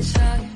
在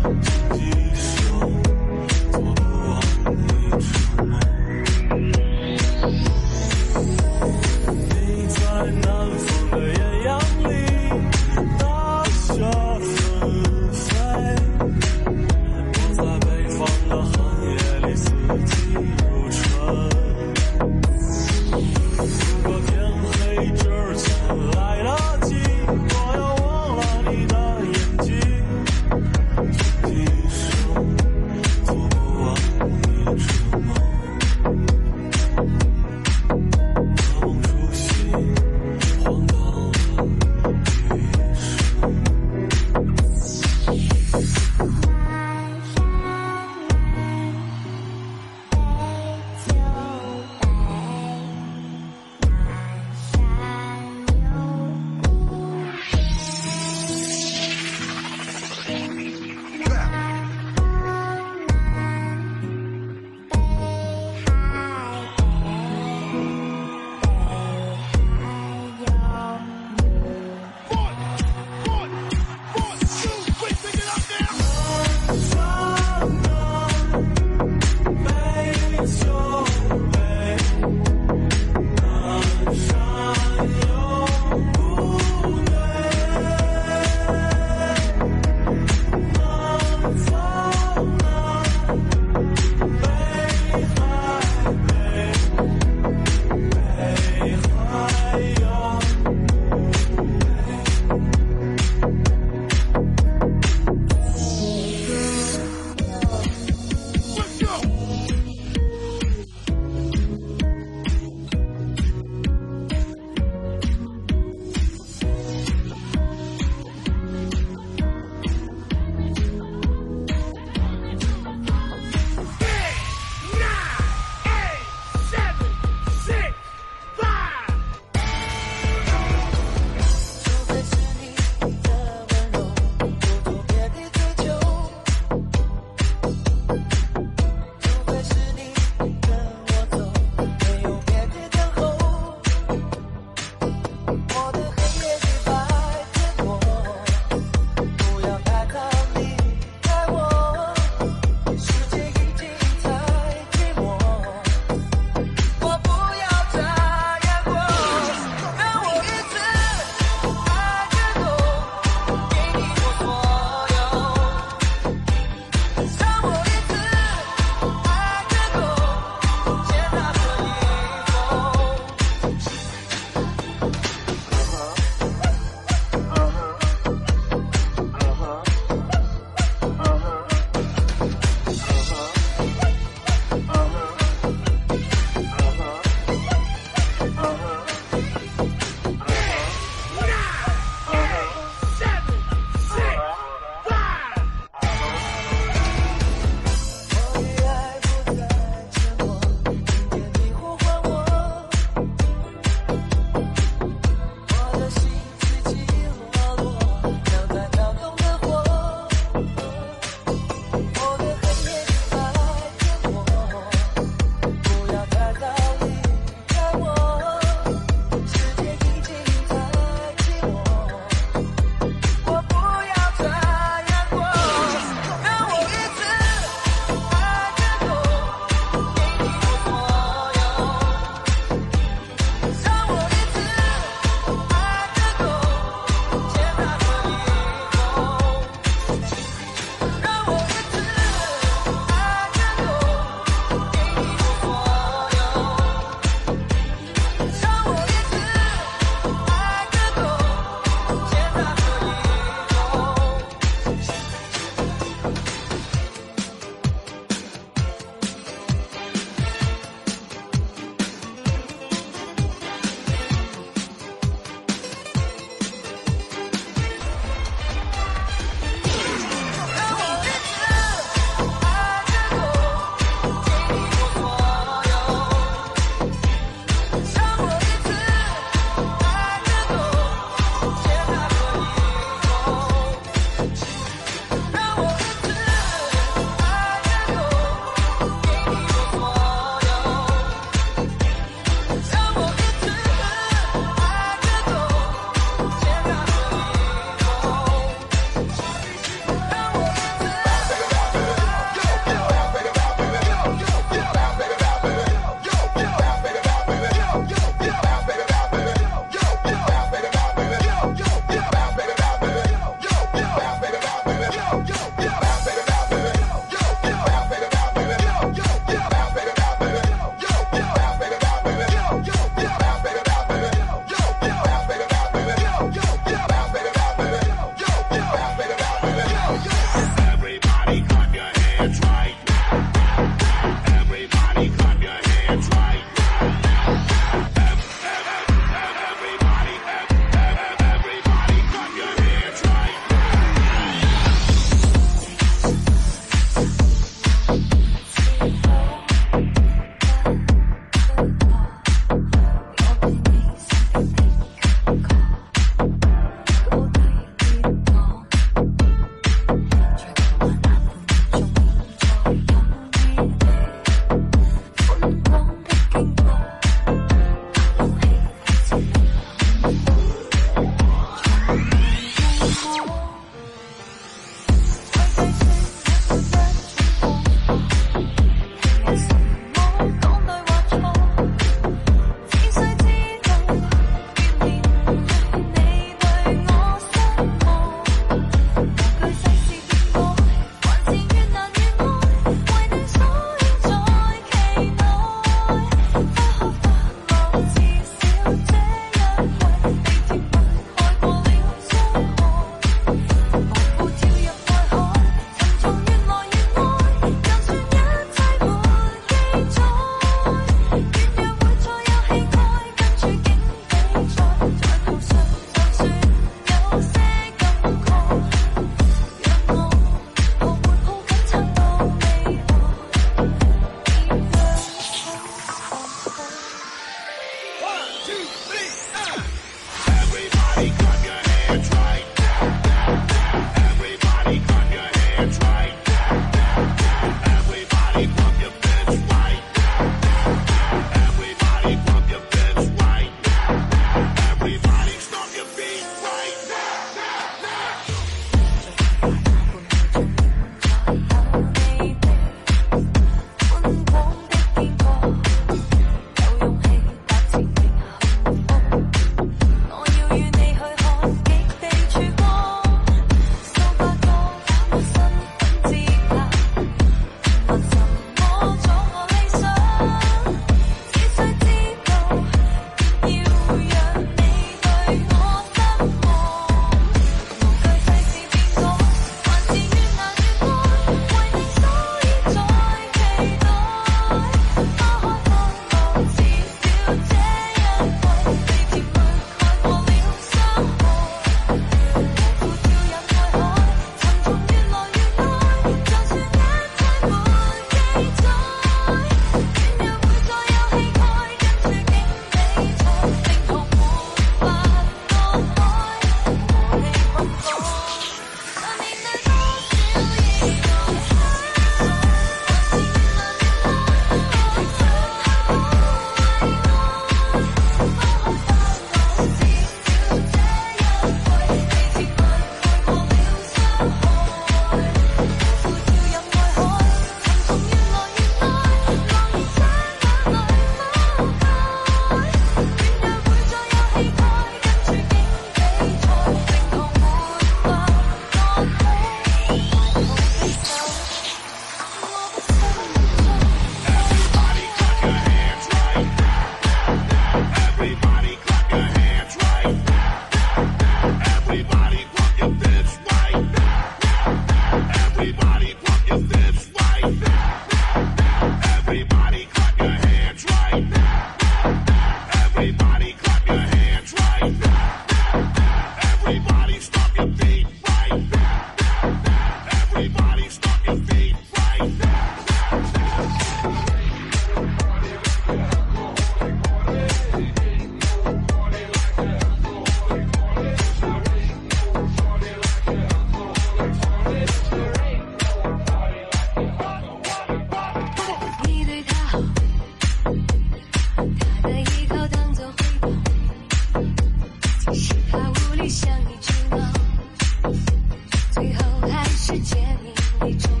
They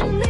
to me.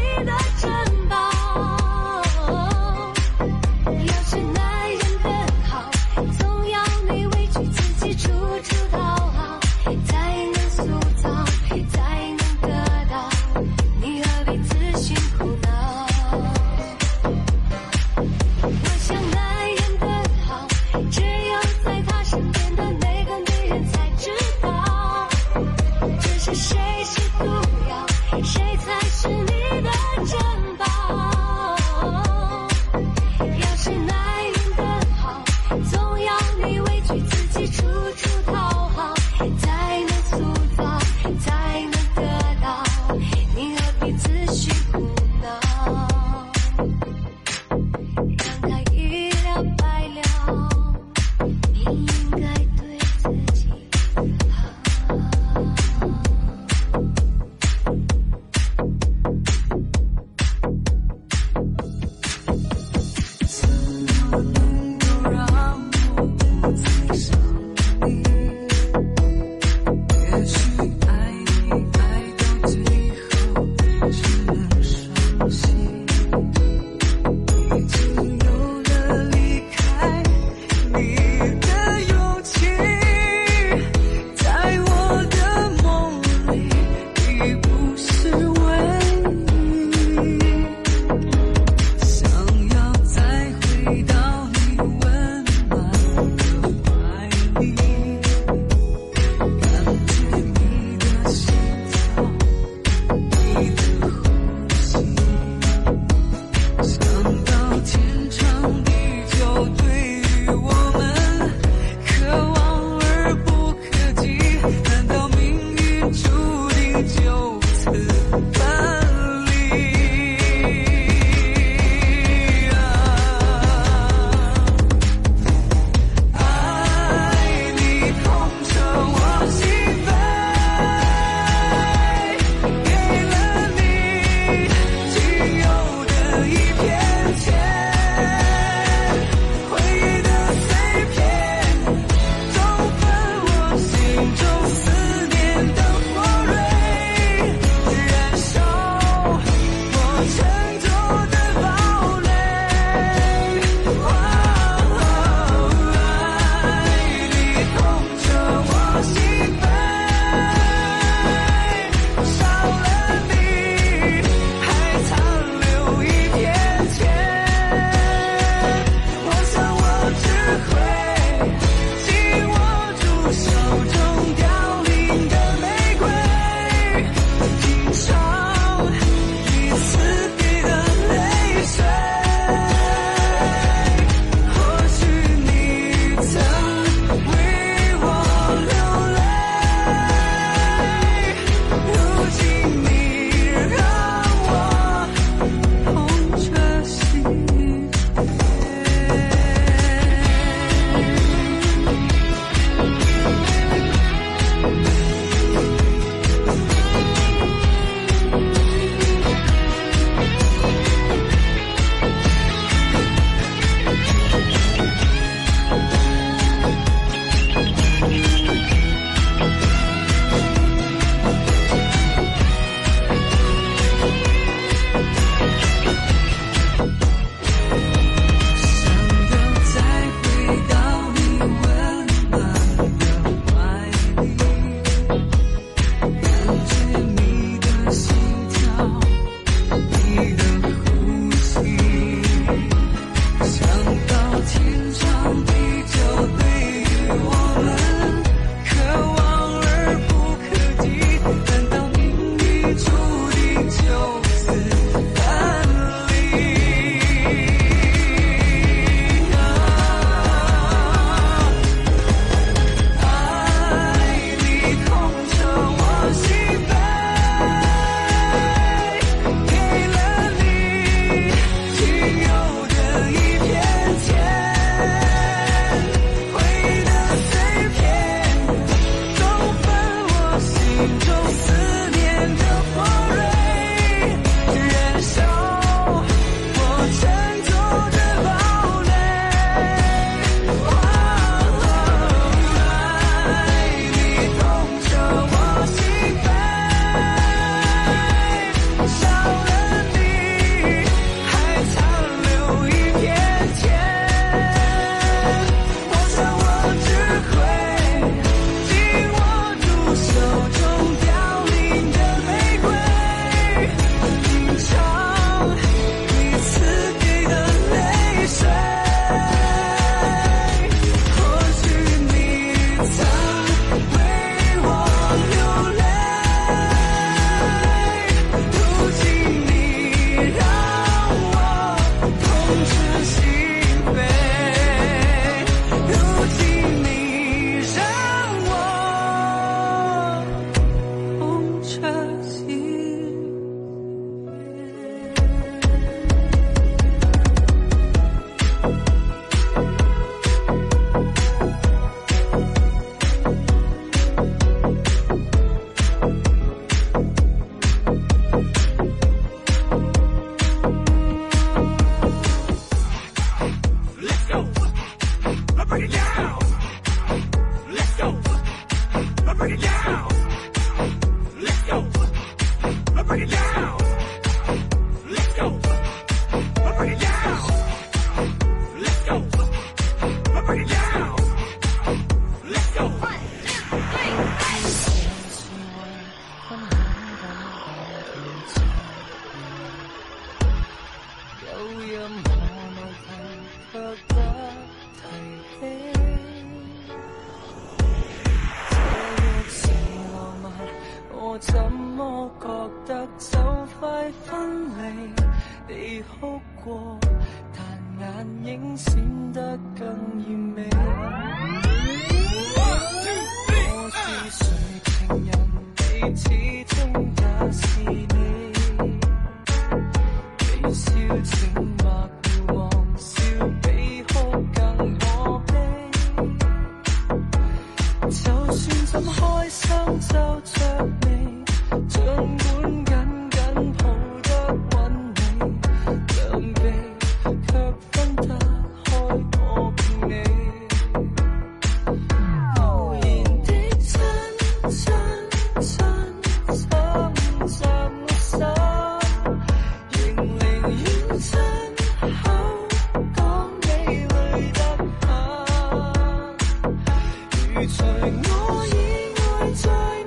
除我以外在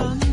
sun.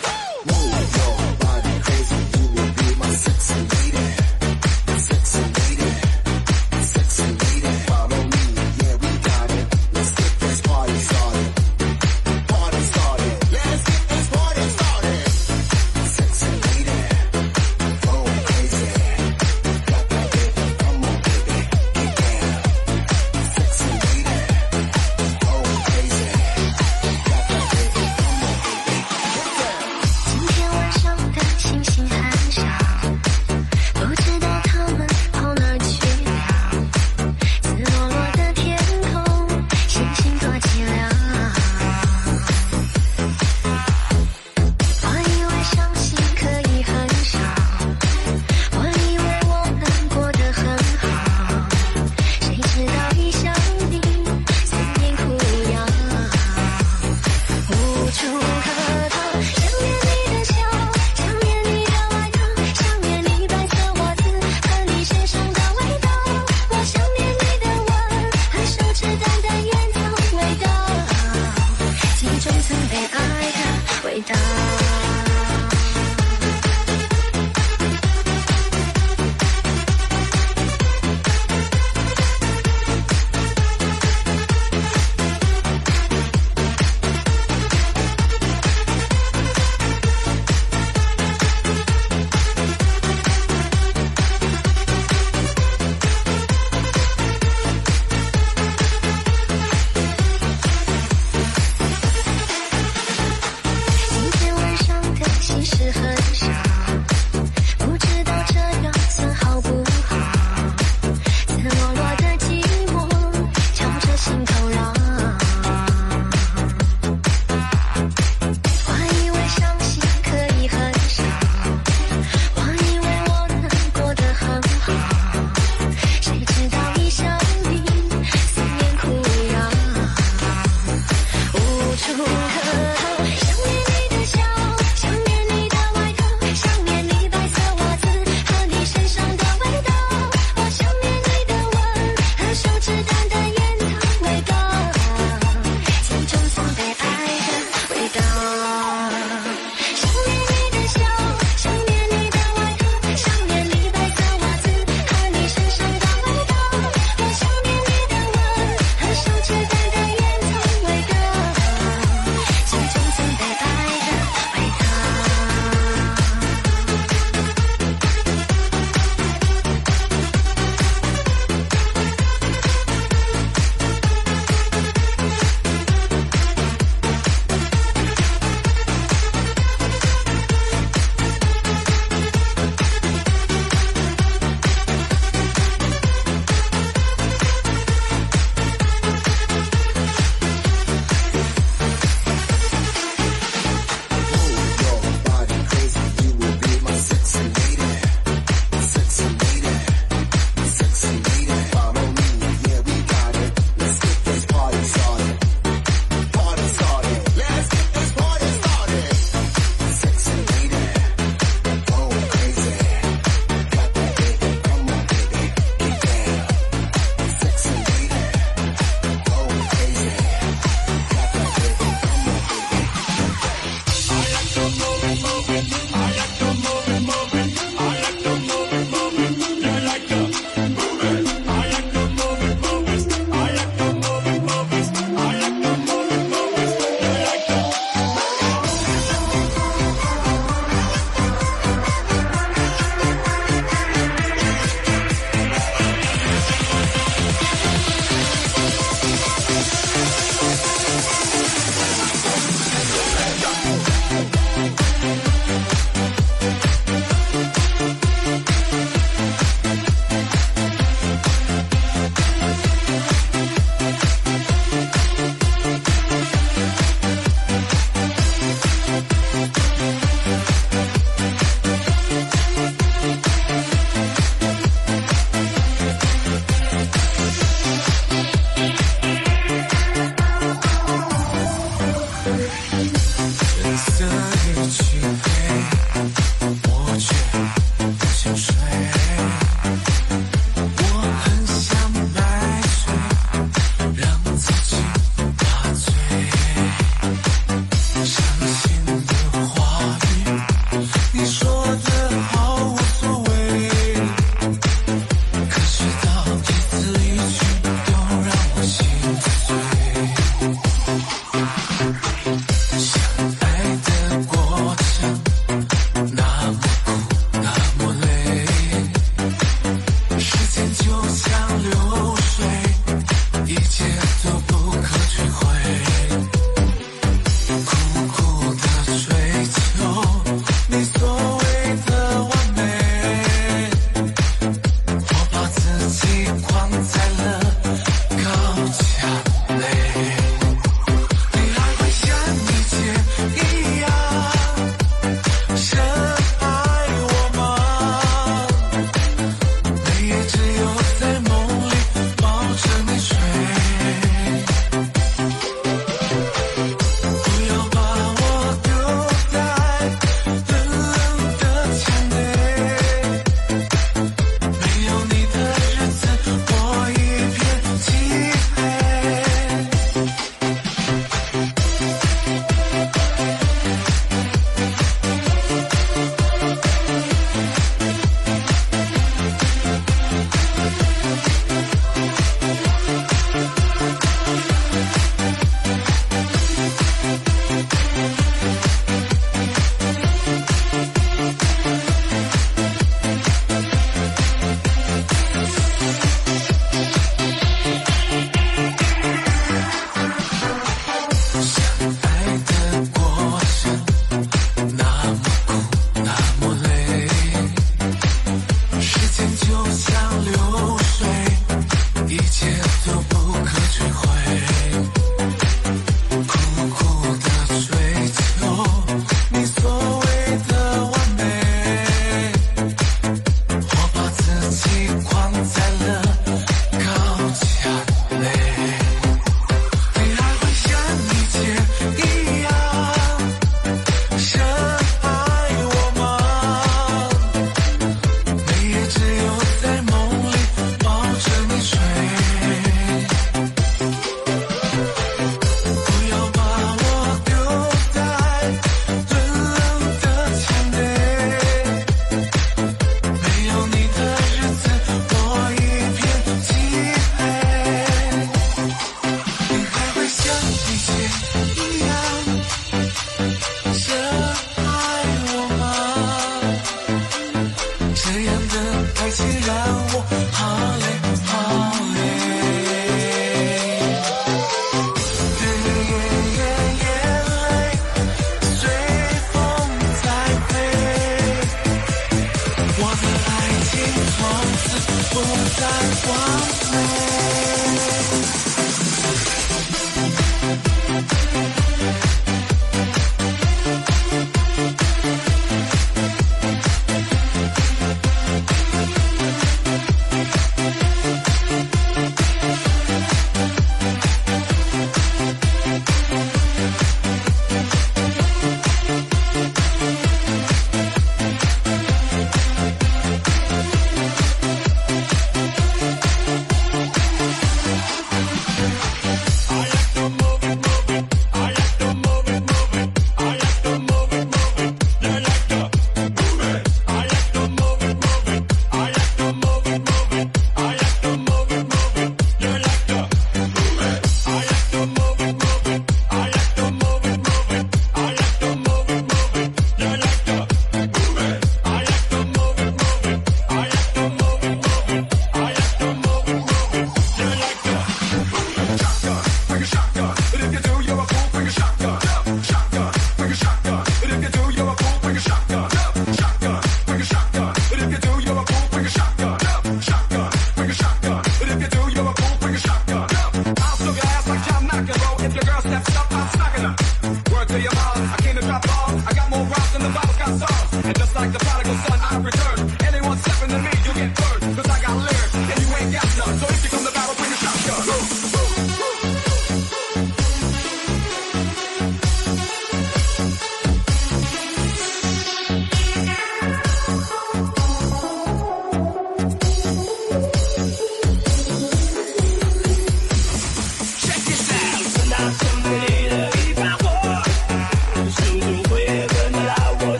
go.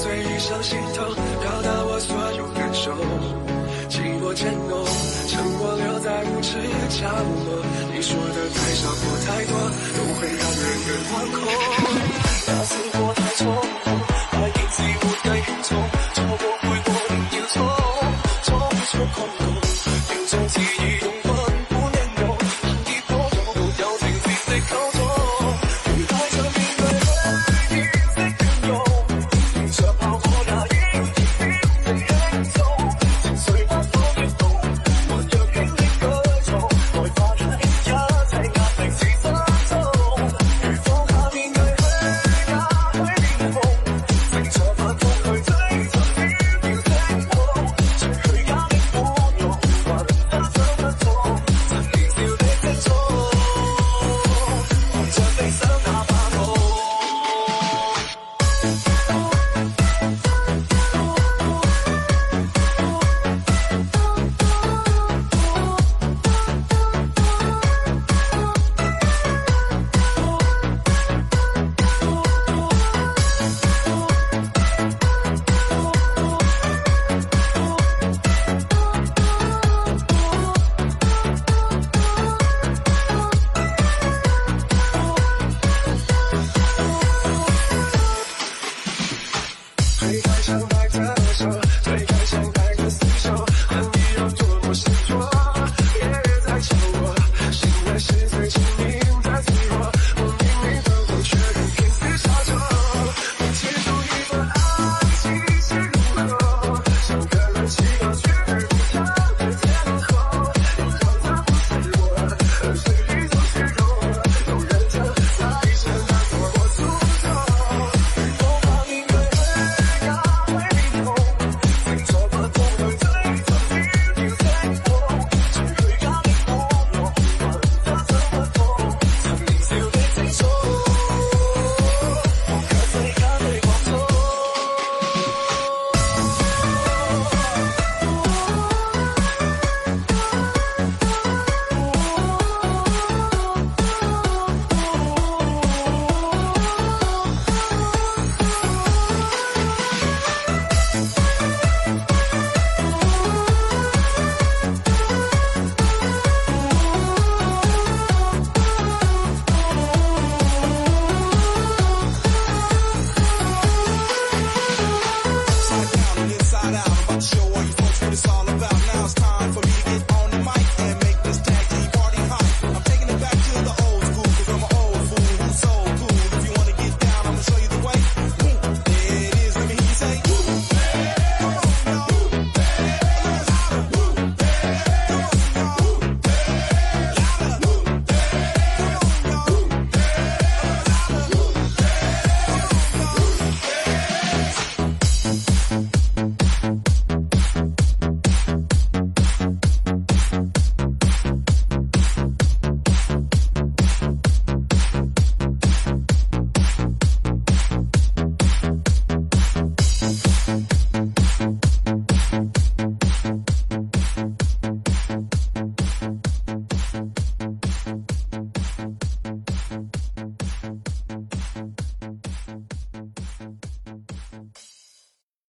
醉意上心头，表达我所有感受。寂寞渐浓，沉默留在无尽角落。你说的太少或太多，都会让人更惶恐。那次我太冲动，爱一次。